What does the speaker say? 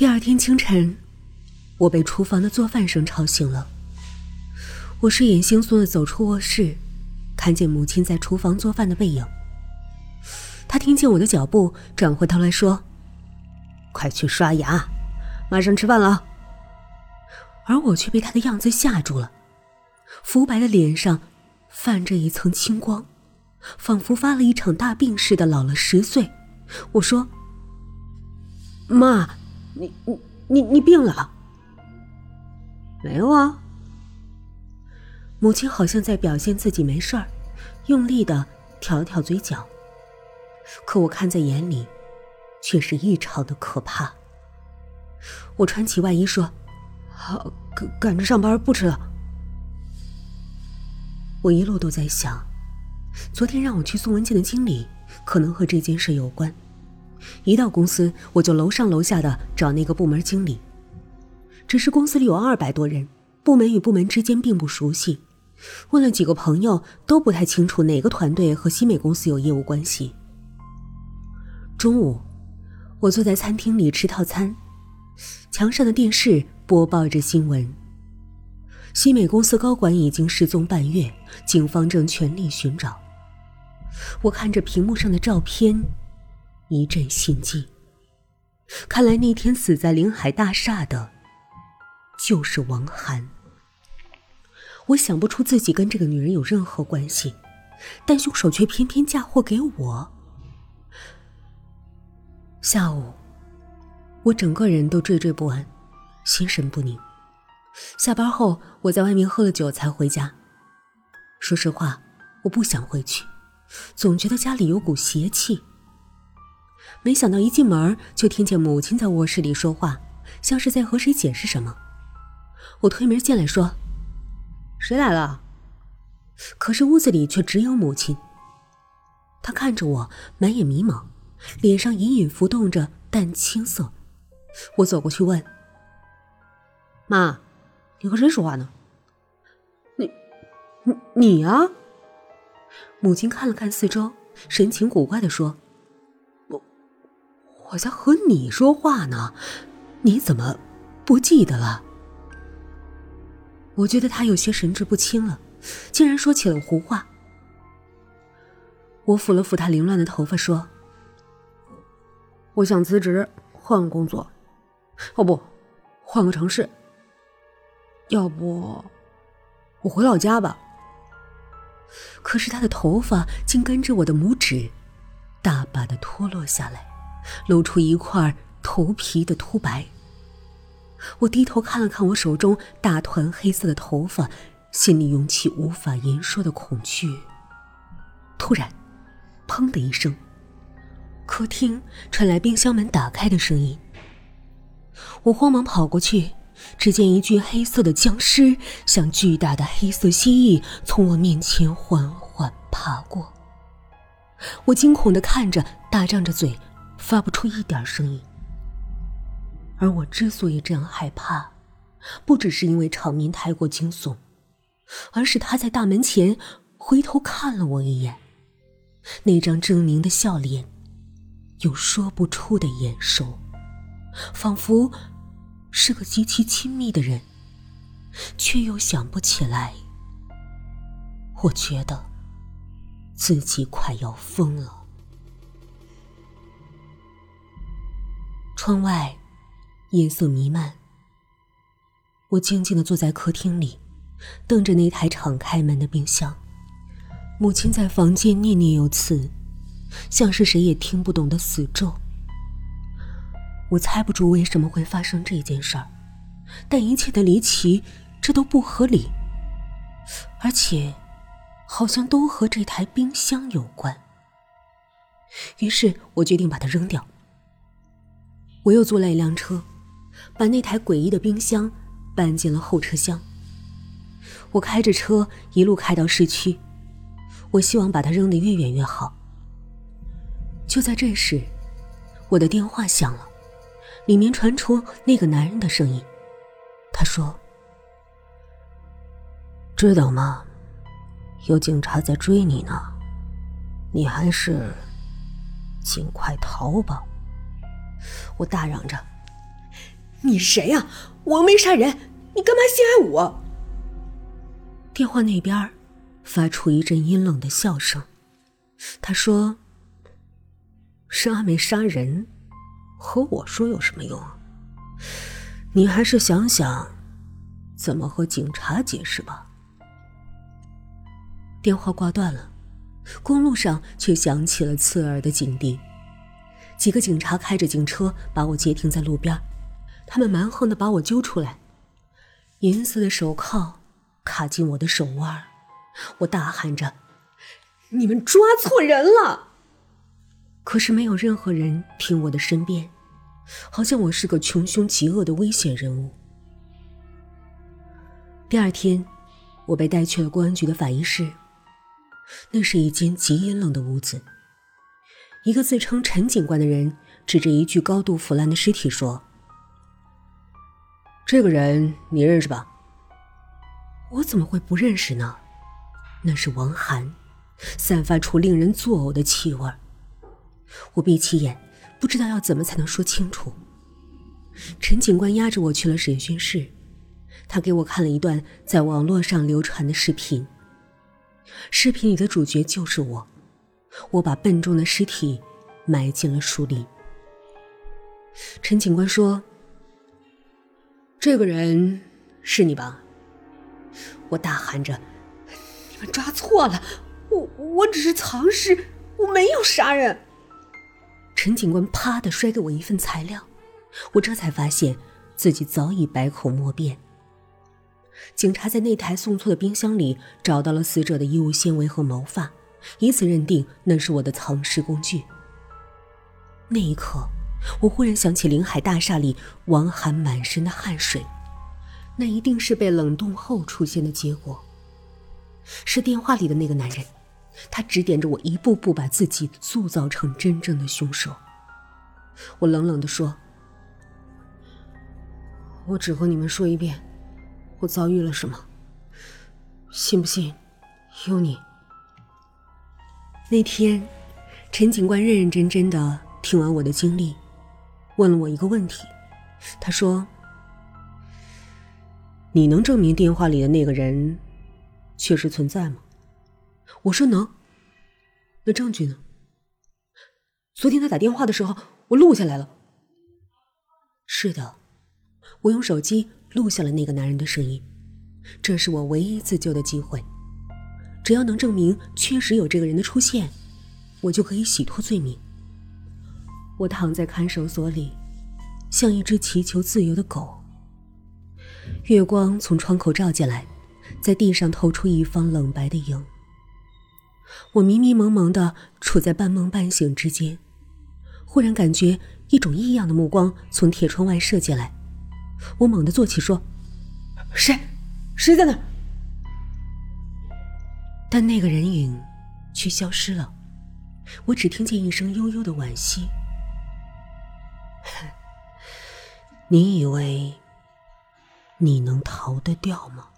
第二天清晨，我被厨房的做饭声吵醒了。我睡眼惺忪的走出卧室，看见母亲在厨房做饭的背影。她听见我的脚步，转过头来说：“快去刷牙，马上吃饭了。”而我却被她的样子吓住了，肤白的脸上泛着一层青光，仿佛发了一场大病似的老了十岁。我说：“妈。”你你你你病了？没有啊。母亲好像在表现自己没事儿，用力的挑了挑嘴角。可我看在眼里，却是异常的可怕。我穿起外衣说：“好，赶赶着上班，不吃了。”我一路都在想，昨天让我去送文件的经理，可能和这件事有关。一到公司，我就楼上楼下的找那个部门经理。只是公司里有二百多人，部门与部门之间并不熟悉。问了几个朋友，都不太清楚哪个团队和西美公司有业务关系。中午，我坐在餐厅里吃套餐，墙上的电视播报着新闻：西美公司高管已经失踪半月，警方正全力寻找。我看着屏幕上的照片。一阵心悸。看来那天死在临海大厦的，就是王涵。我想不出自己跟这个女人有任何关系，但凶手却偏偏嫁祸给我。下午，我整个人都惴惴不安，心神不宁。下班后，我在外面喝了酒才回家。说实话，我不想回去，总觉得家里有股邪气。没想到一进门就听见母亲在卧室里说话，像是在和谁解释什么。我推门进来，说：“谁来了？”可是屋子里却只有母亲。她看着我，满眼迷茫，脸上隐隐浮动着淡青色。我走过去问：“妈，你和谁说话呢？”“你，你，你啊？”母亲看了看四周，神情古怪的说。我在和你说话呢，你怎么不记得了？我觉得他有些神志不清了，竟然说起了胡话。我抚了抚他凌乱的头发，说：“我想辞职，换个工作，哦不，换个城市。要不，我回老家吧。”可是他的头发竟跟着我的拇指，大把的脱落下来。露出一块头皮的秃白。我低头看了看我手中大团黑色的头发，心里涌起无法言说的恐惧。突然，砰的一声，客厅传来冰箱门打开的声音。我慌忙跑过去，只见一具黑色的僵尸，像巨大的黑色蜥蜴，从我面前缓缓爬过。我惊恐的看着，大张着嘴。发不出一点声音，而我之所以这样害怕，不只是因为场面太过惊悚，而是他在大门前回头看了我一眼，那张狰狞的笑脸，有说不出的眼熟，仿佛是个极其亲密的人，却又想不起来。我觉得自己快要疯了。窗外，夜色弥漫。我静静的坐在客厅里，瞪着那台敞开门的冰箱。母亲在房间念念有词，像是谁也听不懂的死咒。我猜不出为什么会发生这件事儿，但一切的离奇，这都不合理，而且，好像都和这台冰箱有关。于是我决定把它扔掉。我又租了一辆车，把那台诡异的冰箱搬进了后车厢。我开着车一路开到市区，我希望把它扔得越远越好。就在这时，我的电话响了，里面传出那个男人的声音。他说：“知道吗？有警察在追你呢，你还是尽快逃吧。”我大嚷着：“你谁呀？我又没杀人，你干嘛陷害我？电话那边发出一阵阴冷的笑声。他说：“杀没杀人，和我说有什么用？你还是想想怎么和警察解释吧。”电话挂断了，公路上却响起了刺耳的警笛。几个警察开着警车把我截停在路边，他们蛮横的把我揪出来，银色的手铐卡进我的手腕，我大喊着：“你们抓错人了！”可是没有任何人听我的身边，好像我是个穷凶极恶的危险人物。第二天，我被带去了公安局的法医室。那是一间极阴冷的屋子。一个自称陈警官的人指着一具高度腐烂的尸体说：“这个人你认识吧？”我怎么会不认识呢？那是王涵，散发出令人作呕的气味。我闭起眼，不知道要怎么才能说清楚。陈警官押着我去了审讯室，他给我看了一段在网络上流传的视频。视频里的主角就是我，我把笨重的尸体埋进了树林。陈警官说：“这个人是你吧？”我大喊着：“你们抓错了，我我只是藏尸，我没有杀人。”陈警官啪的摔给我一份材料，我这才发现自己早已百口莫辩。警察在那台送错的冰箱里找到了死者的衣物纤维和毛发，以此认定那是我的藏尸工具。那一刻，我忽然想起临海大厦里王涵满身的汗水，那一定是被冷冻后出现的结果。是电话里的那个男人，他指点着我，一步步把自己塑造成真正的凶手。我冷冷地说：“我只和你们说一遍。”我遭遇了什么？信不信有你？那天，陈警官认认真真的听完我的经历，问了我一个问题。他说：“你能证明电话里的那个人确实存在吗？”我说：“能。”那证据呢？昨天他打电话的时候，我录下来了。是的，我用手机。录下了那个男人的声音，这是我唯一自救的机会。只要能证明确实有这个人的出现，我就可以洗脱罪名。我躺在看守所里，像一只祈求自由的狗。月光从窗口照进来，在地上透出一方冷白的影。我迷迷蒙蒙的处在半梦半醒之间，忽然感觉一种异样的目光从铁窗外射进来。我猛地坐起，说：“谁？谁在那？”但那个人影却消失了，我只听见一声悠悠的惋惜。你以为你能逃得掉吗？